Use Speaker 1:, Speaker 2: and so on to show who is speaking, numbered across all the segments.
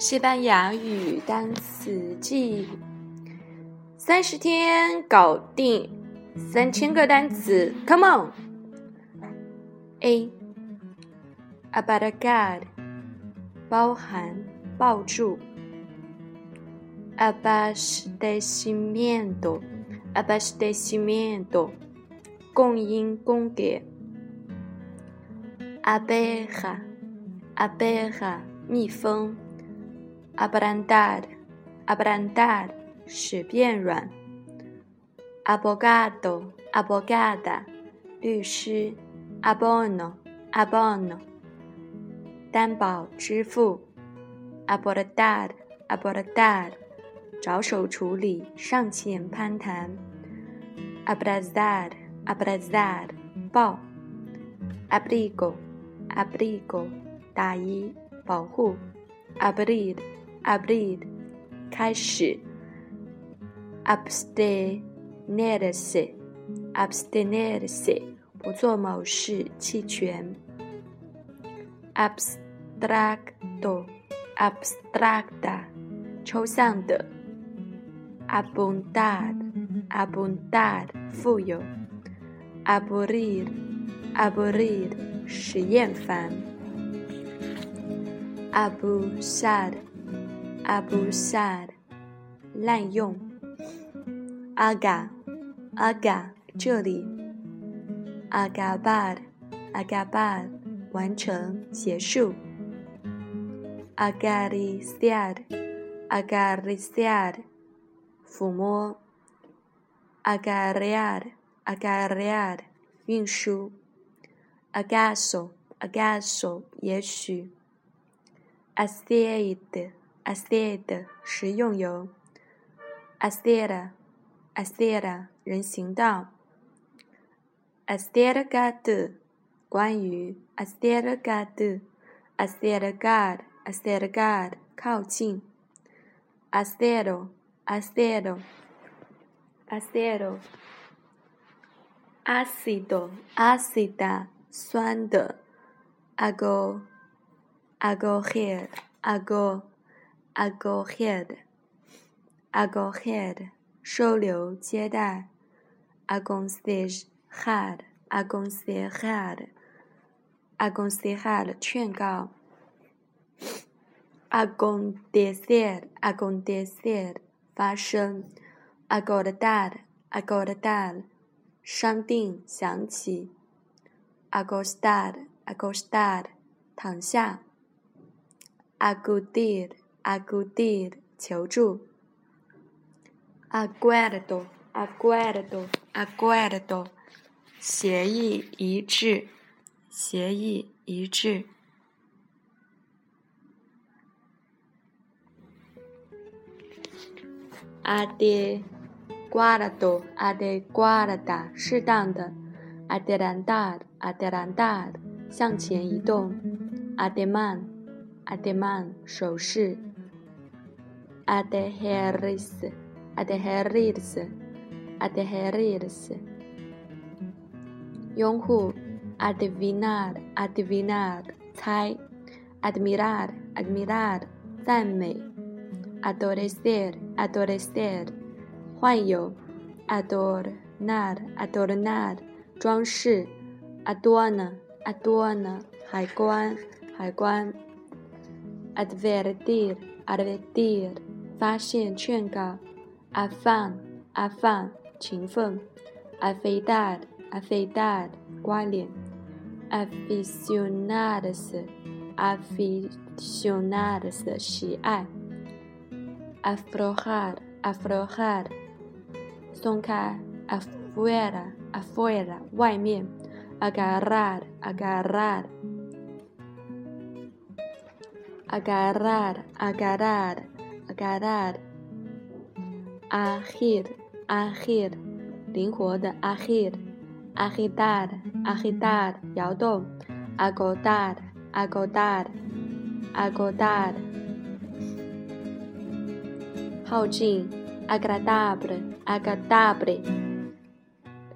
Speaker 1: 西班牙语单词记，三十天搞定三千个单词，Come on。a a b u t a g u a r d 包含，抱住。abastecimiento，abastecimiento，供应，供给。abeja，abeja，蜜蜂。a b r a n d a r a b r a n d a r 使变软。abogado, abogada 律师。abono, abono 担保支付。abordar, abordar 着手处理，上前攀谈。abrazar, abrazar 抱。abrigo, abrigo 大衣，保护。abrir abrir，开始；abstenerse，abstenerse，不做某事，弃权 a b s t r a c t o a b s t r a c t a 抽象的；abundar，abundar，富有；aburrir，aburrir，是厌烦；abusar。abusad 滥用，aga aga 这里，agabad agabad 完成结束，agari siad agari siad 抚摸，agariad agariad 运输，agaso agaso 也许，asied a s t e d 食用油，astera，astera 人行道，astergad 关于 astergad，astergad，astergad 靠近 a s t e r o a s t e r o a s t e r o a c i d o a c i d a 酸的，ago，ago here，ago I go head, I go head，收留接待。I go n s e y head, I go say head，I go say head 劝告。I go d e c i d a I go d e c i d 发生。I go dad, I go dad，商定想起。I go s t a r d I go s t a r d 躺下。I go did。阿古蒂，求助。阿瓜尔多，阿瓜尔多，阿瓜尔多，协议一致，协议一致。阿爹，瓜拉多，阿爹瓜拉达，适当的。阿德兰达，阿德兰达，向前移动。阿德曼，阿德曼，手势。aterrirse, adherirse, Adherirse. Yonghu, adivinar, adivinar, tai, admirar, admirar, adorar, adorecer, adorecer, huayo, adornar, adornar, Haiguan. haiguan. Advertir. advertir. 发现劝告，afán afán 勤奋，afeitar afeitar 刮脸，aficionados aficionados 喜爱，aflojar aflojar 松开，afuera afuera 外面，agarrar agarrar agarrar agarrar gadar，ahir，ahir，灵活的 ahir，agitar，agitar，摇动，agotar，agotar，agotar，靠近，agradable，agradable，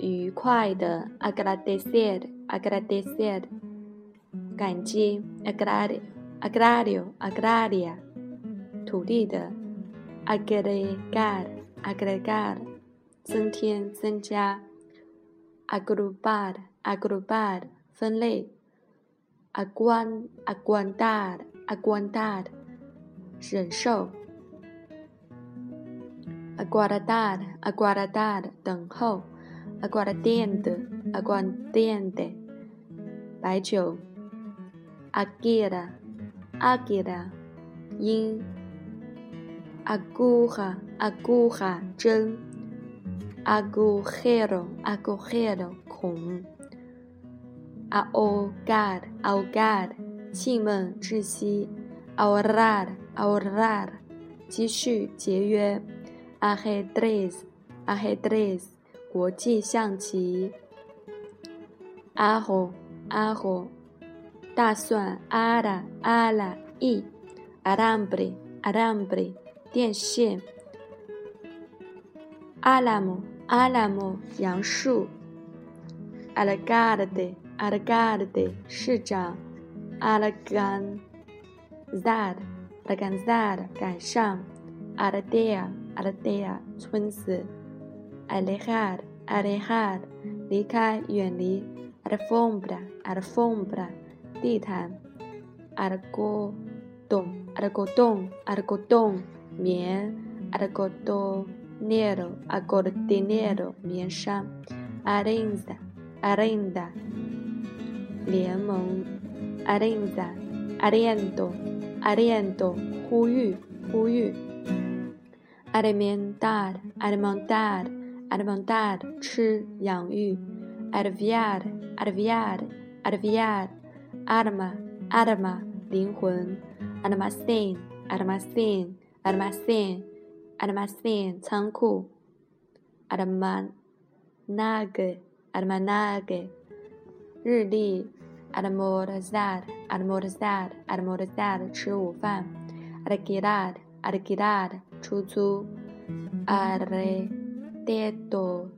Speaker 1: 愉快的 a g r a d e c i d o a g r a d e c i d 感激，agrario，agrario，agraria。土地的 agregar agregar 增添增加 agrupar agrupar 分类 aguantar aguantar 忍受 aguardar aguardar 等候 aguardiente aguardiente 白酒 agüera agüera 酒 aguja aguja 针，agujero agujero 孔，ahogar ahogar 气闷窒息，ahorrar ahorrar 积蓄节约，ajedrez ajedrez 国际象棋，aho aho 大蒜 a ara ara 一，arambre arambre 电线，alamo alamo 杨树，algodde algodde 市长，algun zad algun zad 赶上，aldea aldea 村子，alejar alejar 离开远离，alfombra alfombra 地毯，argotón argotón argotón 棉 a r g o t o nero, argot dinero，棉纱 a r r e n d a a r r e n d a 联盟 a r r e n d a a r i e n d o a r i e n d o 呼吁，呼吁，armentar，armentar，armentar，吃，养育 a r v i a r a r v i a r a r v i a r a r m a a r m a 灵魂，almasin，almasin。阿拉马森，阿拉马森，仓库。阿拉曼，哪个？阿拉曼哪个？日历。阿拉莫德萨德，阿拉莫德萨德，阿拉莫德萨德，吃午饭。阿拉吉达德，阿拉吉达德，出租。阿拉蒂多尔，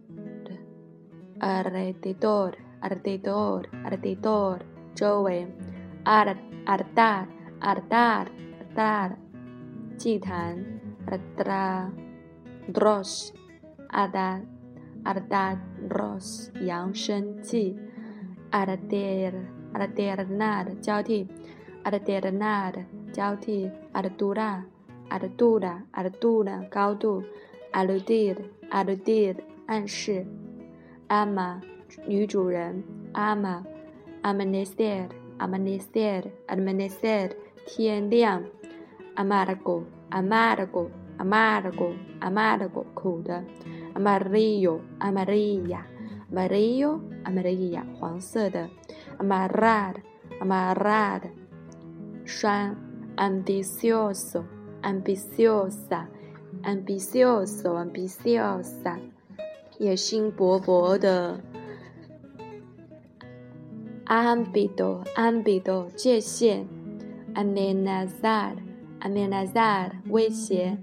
Speaker 1: 阿拉蒂多尔，阿拉蒂多尔，阿拉蒂多尔，周围。阿拉，阿拉达，阿拉达，达。祭坛，阿尔达，罗斯，阿达，阿尔达罗斯，扬声器，阿尔特尔，阿尔特尔纳德交替，阿尔特尔纳德交替，阿尔杜拉，阿尔杜拉，阿尔杜拉高度，阿鲁迪德，阿鲁迪德暗示，阿玛女主人，阿玛，阿曼内塞尔，阿曼内塞尔，阿曼内塞尔天亮。amargo, amargo, amargo, amargo, amarillo, amarilla, amarillo, amarilla, 黄色的，amarrar, amarrar, ambicioso, ambiciosa, ambicioso, ambiciosa，野心勃勃的。ámbito, ámbito, 界限，amenazar。amenazad 威胁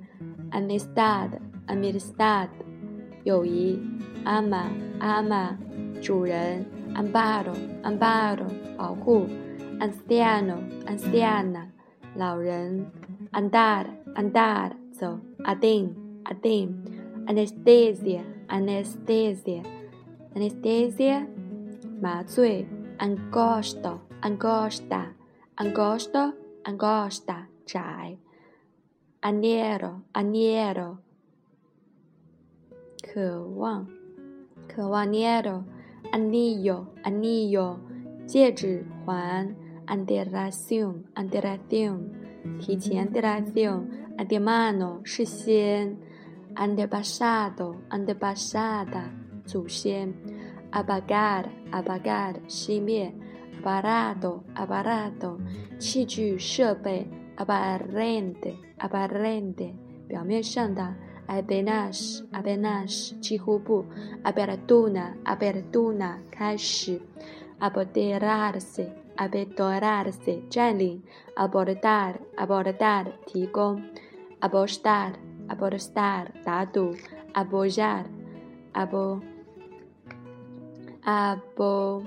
Speaker 1: ，amistad，amistad 友谊，ama，ama 主人，ambaro，ambaro 保护，ansiano，ansiana 老人，andar，andar 走，atend，atend anesthesia，anesthesia anesthesia 麻醉，angosta，angosta，angosta，angosta 窄，aniero aniero，渴望，渴望 aniero anillo anillo，戒指环，anderasium anderasium，提前 anderasium，andemano 事先，andebasado andebasada 祖先 a b a g a r abagard 熄灭，abarado abarado 器具设备。aparente, aparente, 表面上的 apenas, apenas, Chihupu apertura, apertura, 开始 apoderarse, apoderarse, 占领 abordar, abordar, 提供 Abostar, abostar. 打赌 Abojar abo, abo,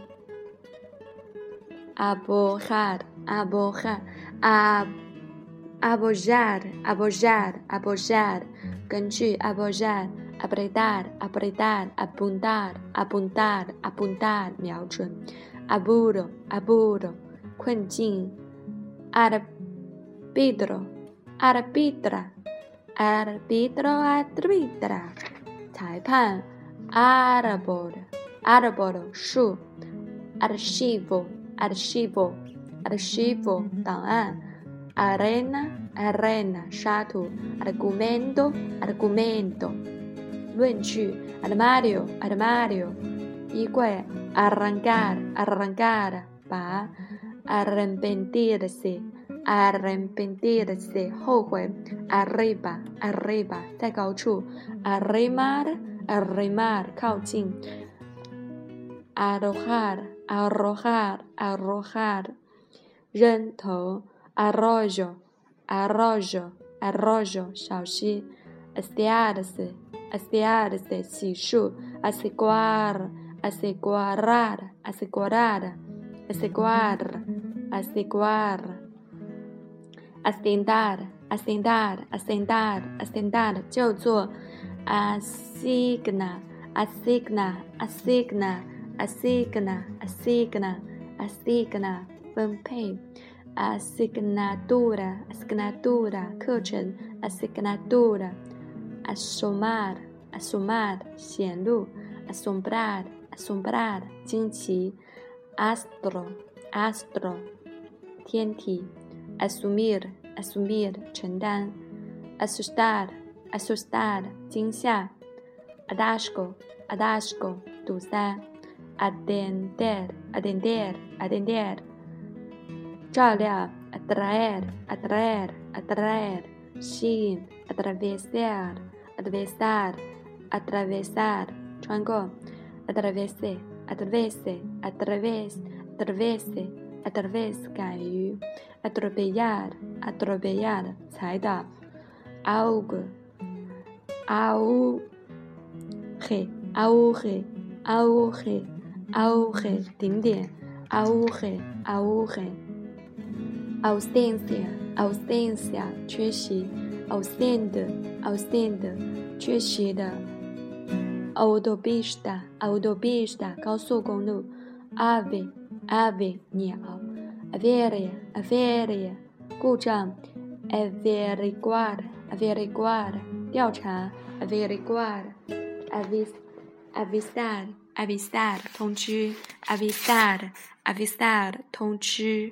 Speaker 1: abojar, abojar, ab apoyar, apoyar, apoyar, 根据 apoyar, apretar, apretar, apuntar, apuntar, apuntar, 瞄准 aburro, aburro, 困境 a r b i t r o a r b i t r a árbitro, a r b i t r a 裁判 árbol, árbol, 树 archivo, archivo, archivo, 文件。arena, arena, shatu, argumento, argumento. CHU, armario, armario. arrancar, arrancar, pa. Arrepentirse, arrepentirse, arriba, arriba, te chu, arrimar, arrimar, cao Arrojar, arrojar, arrojar. arrojo, arrojo, arrojo，小溪 a s t i a r s e astiarse, siqu, aseguar, asegurar, asegurar, aseguar, aseguar, a s c e n d a r a s c e n d a r a s c e n d a r a s c e n d a r 叫做，asigna, asigna, asigna, asigna, asigna, asigna，分配。asignatura, asignatura, 课程 asignatura, asomar, asomar, xianlu asombrar, asombrar, astro, astro, tienti asumir, asumir, chendan asustar, asustar, 惊吓 adasco, atasco, 堵塞 atender, atender, atender Trabalhar, atrair, atrair, atrair. Xin, atravessar, atravessar, atravessar. 穿过，atravesse, atravesse, atravesse, atravesse, atravesse 敢于，atropellar, atropellar 踩倒，algo, auge, auge, auge, auge 顶点，auge, auge。a u s e n c i a a u s e n c i a 缺席 a u s e n t e a u s e n t e 缺席的；autobista，autobista，高速公路；avi，avi，鸟 a v a r i a a v a r i 故障；averguard，averguard，调查；averguard，avis，avisad，avisad，r r 通知；avisad，avisad，r 通知。